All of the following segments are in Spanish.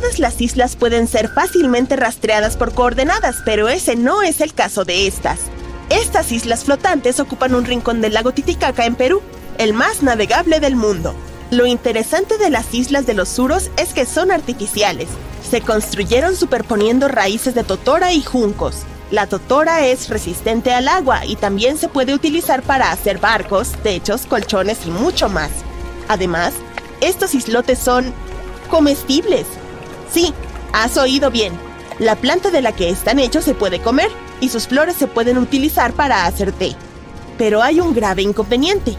Todas las islas pueden ser fácilmente rastreadas por coordenadas, pero ese no es el caso de estas. Estas islas flotantes ocupan un rincón del lago Titicaca en Perú, el más navegable del mundo. Lo interesante de las islas de los Suros es que son artificiales. Se construyeron superponiendo raíces de totora y juncos. La totora es resistente al agua y también se puede utilizar para hacer barcos, techos, colchones y mucho más. Además, estos islotes son comestibles. Sí, has oído bien. La planta de la que están hechos se puede comer y sus flores se pueden utilizar para hacer té. Pero hay un grave inconveniente.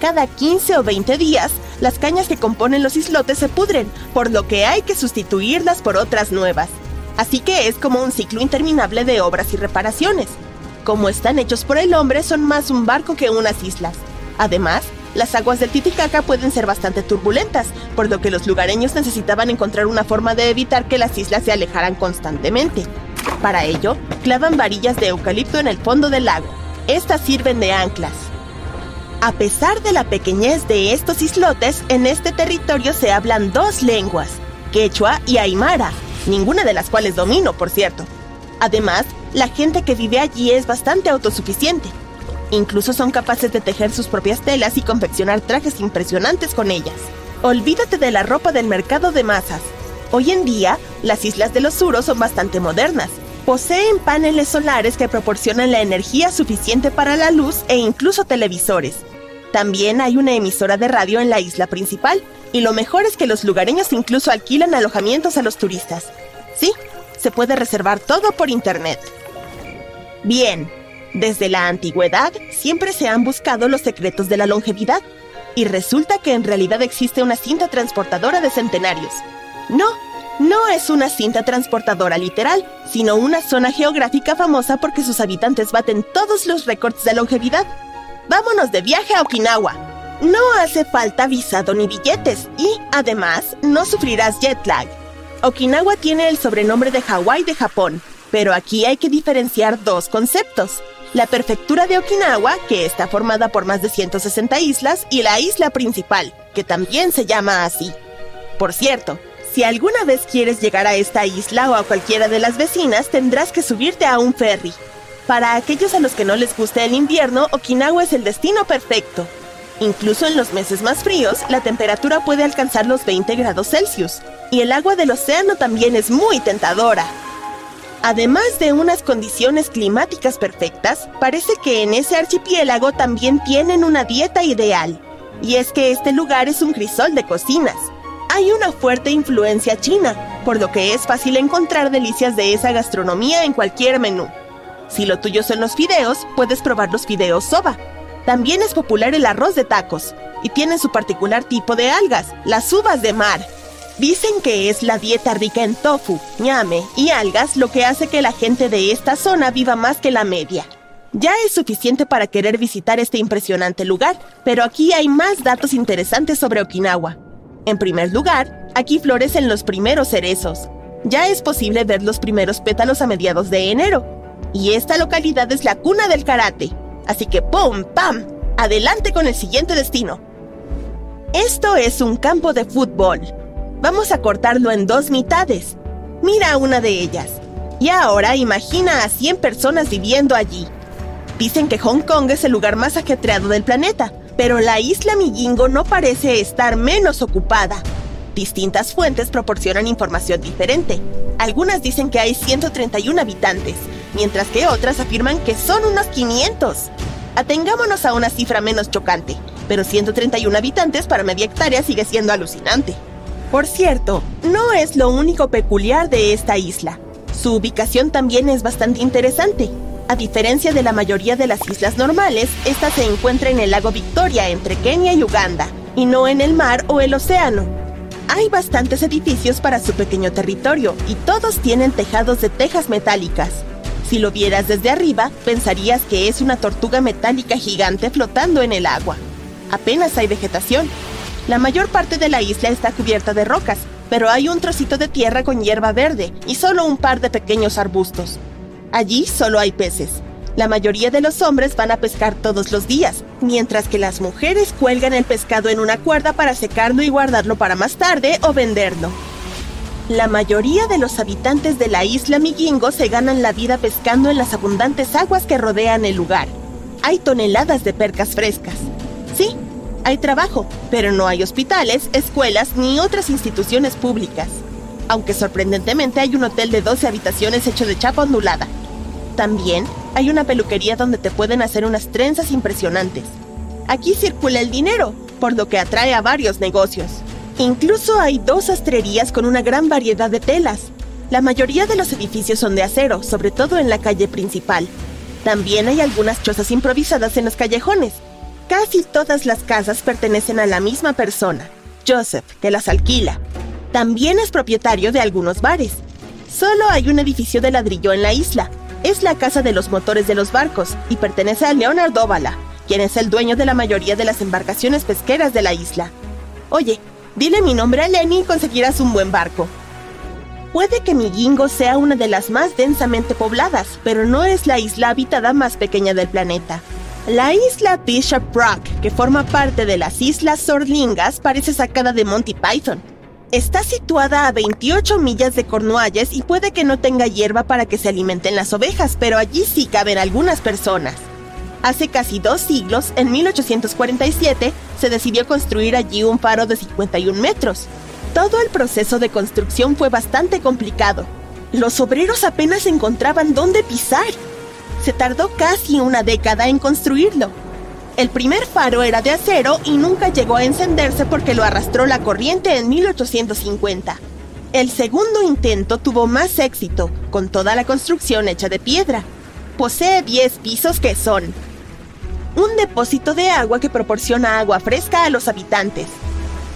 Cada 15 o 20 días, las cañas que componen los islotes se pudren, por lo que hay que sustituirlas por otras nuevas. Así que es como un ciclo interminable de obras y reparaciones. Como están hechos por el hombre, son más un barco que unas islas. Además, las aguas del Titicaca pueden ser bastante turbulentas, por lo que los lugareños necesitaban encontrar una forma de evitar que las islas se alejaran constantemente. Para ello, clavan varillas de eucalipto en el fondo del lago. Estas sirven de anclas. A pesar de la pequeñez de estos islotes, en este territorio se hablan dos lenguas, quechua y aymara, ninguna de las cuales domino, por cierto. Además, la gente que vive allí es bastante autosuficiente. Incluso son capaces de tejer sus propias telas y confeccionar trajes impresionantes con ellas. Olvídate de la ropa del mercado de masas. Hoy en día, las islas de los Suros son bastante modernas. Poseen paneles solares que proporcionan la energía suficiente para la luz e incluso televisores. También hay una emisora de radio en la isla principal, y lo mejor es que los lugareños incluso alquilan alojamientos a los turistas. Sí, se puede reservar todo por internet. Bien, desde la antigüedad siempre se han buscado los secretos de la longevidad y resulta que en realidad existe una cinta transportadora de centenarios. No, no es una cinta transportadora literal, sino una zona geográfica famosa porque sus habitantes baten todos los récords de longevidad. Vámonos de viaje a Okinawa. No hace falta visado ni billetes y, además, no sufrirás jet lag. Okinawa tiene el sobrenombre de Hawái de Japón, pero aquí hay que diferenciar dos conceptos la prefectura de Okinawa, que está formada por más de 160 islas, y la isla principal, que también se llama así. Por cierto, si alguna vez quieres llegar a esta isla o a cualquiera de las vecinas, tendrás que subirte a un ferry. Para aquellos a los que no les guste el invierno, Okinawa es el destino perfecto. Incluso en los meses más fríos, la temperatura puede alcanzar los 20 grados Celsius, y el agua del océano también es muy tentadora. Además de unas condiciones climáticas perfectas, parece que en ese archipiélago también tienen una dieta ideal. Y es que este lugar es un crisol de cocinas. Hay una fuerte influencia china, por lo que es fácil encontrar delicias de esa gastronomía en cualquier menú. Si lo tuyo son los fideos, puedes probar los fideos soba. También es popular el arroz de tacos, y tiene su particular tipo de algas, las uvas de mar, Dicen que es la dieta rica en tofu, ñame y algas lo que hace que la gente de esta zona viva más que la media. Ya es suficiente para querer visitar este impresionante lugar, pero aquí hay más datos interesantes sobre Okinawa. En primer lugar, aquí florecen los primeros cerezos. Ya es posible ver los primeros pétalos a mediados de enero. Y esta localidad es la cuna del karate. Así que ¡pum! ¡pam! Adelante con el siguiente destino. Esto es un campo de fútbol. Vamos a cortarlo en dos mitades. Mira una de ellas. Y ahora imagina a 100 personas viviendo allí. Dicen que Hong Kong es el lugar más ajetreado del planeta, pero la isla Millingo no parece estar menos ocupada. Distintas fuentes proporcionan información diferente. Algunas dicen que hay 131 habitantes, mientras que otras afirman que son unos 500. Atengámonos a una cifra menos chocante, pero 131 habitantes para media hectárea sigue siendo alucinante. Por cierto, no es lo único peculiar de esta isla. Su ubicación también es bastante interesante. A diferencia de la mayoría de las islas normales, esta se encuentra en el lago Victoria entre Kenia y Uganda, y no en el mar o el océano. Hay bastantes edificios para su pequeño territorio y todos tienen tejados de tejas metálicas. Si lo vieras desde arriba, pensarías que es una tortuga metálica gigante flotando en el agua. Apenas hay vegetación. La mayor parte de la isla está cubierta de rocas, pero hay un trocito de tierra con hierba verde y solo un par de pequeños arbustos. Allí solo hay peces. La mayoría de los hombres van a pescar todos los días, mientras que las mujeres cuelgan el pescado en una cuerda para secarlo y guardarlo para más tarde o venderlo. La mayoría de los habitantes de la isla Migingo se ganan la vida pescando en las abundantes aguas que rodean el lugar. Hay toneladas de percas frescas. Sí, hay trabajo, pero no hay hospitales, escuelas ni otras instituciones públicas. Aunque sorprendentemente hay un hotel de 12 habitaciones hecho de chapa ondulada. También hay una peluquería donde te pueden hacer unas trenzas impresionantes. Aquí circula el dinero, por lo que atrae a varios negocios. Incluso hay dos sastrerías con una gran variedad de telas. La mayoría de los edificios son de acero, sobre todo en la calle principal. También hay algunas chozas improvisadas en los callejones. Casi todas las casas pertenecen a la misma persona, Joseph, que las alquila. También es propietario de algunos bares. Solo hay un edificio de ladrillo en la isla. Es la casa de los motores de los barcos y pertenece a Leonard quien es el dueño de la mayoría de las embarcaciones pesqueras de la isla. Oye, Dile mi nombre a Lenny y conseguirás un buen barco. Puede que Migingo sea una de las más densamente pobladas, pero no es la isla habitada más pequeña del planeta. La isla Bishop Rock, que forma parte de las Islas Sorlingas, parece sacada de Monty Python. Está situada a 28 millas de Cornualles y puede que no tenga hierba para que se alimenten las ovejas, pero allí sí caben algunas personas. Hace casi dos siglos, en 1847, se decidió construir allí un faro de 51 metros. Todo el proceso de construcción fue bastante complicado. Los obreros apenas encontraban dónde pisar. Se tardó casi una década en construirlo. El primer faro era de acero y nunca llegó a encenderse porque lo arrastró la corriente en 1850. El segundo intento tuvo más éxito, con toda la construcción hecha de piedra. Posee 10 pisos que son un depósito de agua que proporciona agua fresca a los habitantes,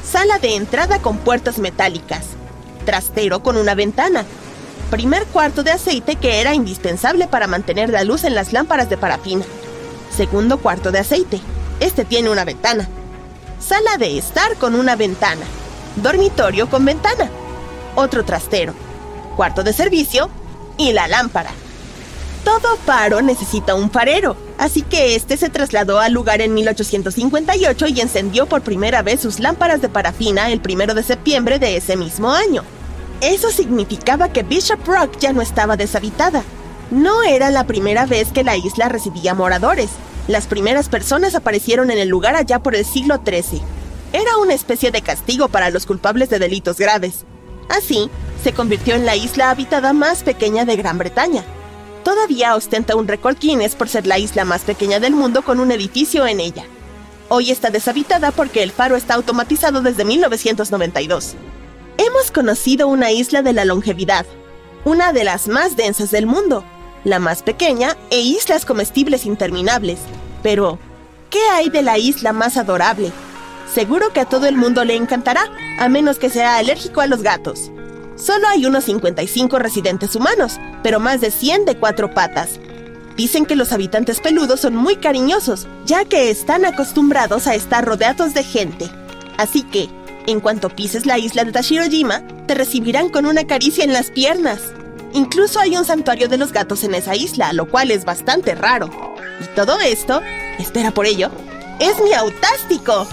sala de entrada con puertas metálicas, trastero con una ventana, primer cuarto de aceite que era indispensable para mantener la luz en las lámparas de parafina, segundo cuarto de aceite, este tiene una ventana, sala de estar con una ventana, dormitorio con ventana, otro trastero, cuarto de servicio y la lámpara. Todo faro necesita un farero, así que este se trasladó al lugar en 1858 y encendió por primera vez sus lámparas de parafina el primero de septiembre de ese mismo año. Eso significaba que Bishop Rock ya no estaba deshabitada. No era la primera vez que la isla recibía moradores. Las primeras personas aparecieron en el lugar allá por el siglo XIII. Era una especie de castigo para los culpables de delitos graves. Así, se convirtió en la isla habitada más pequeña de Gran Bretaña todavía ostenta un récord Guinness por ser la isla más pequeña del mundo con un edificio en ella. Hoy está deshabitada porque el faro está automatizado desde 1992. Hemos conocido una isla de la longevidad, una de las más densas del mundo, la más pequeña e islas comestibles interminables. Pero, ¿qué hay de la isla más adorable? Seguro que a todo el mundo le encantará, a menos que sea alérgico a los gatos. Solo hay unos 55 residentes humanos, pero más de 100 de cuatro patas. Dicen que los habitantes peludos son muy cariñosos, ya que están acostumbrados a estar rodeados de gente. Así que, en cuanto pises la isla de Tashirojima, te recibirán con una caricia en las piernas. Incluso hay un santuario de los gatos en esa isla, lo cual es bastante raro. Y todo esto, espera por ello, es mi autástico.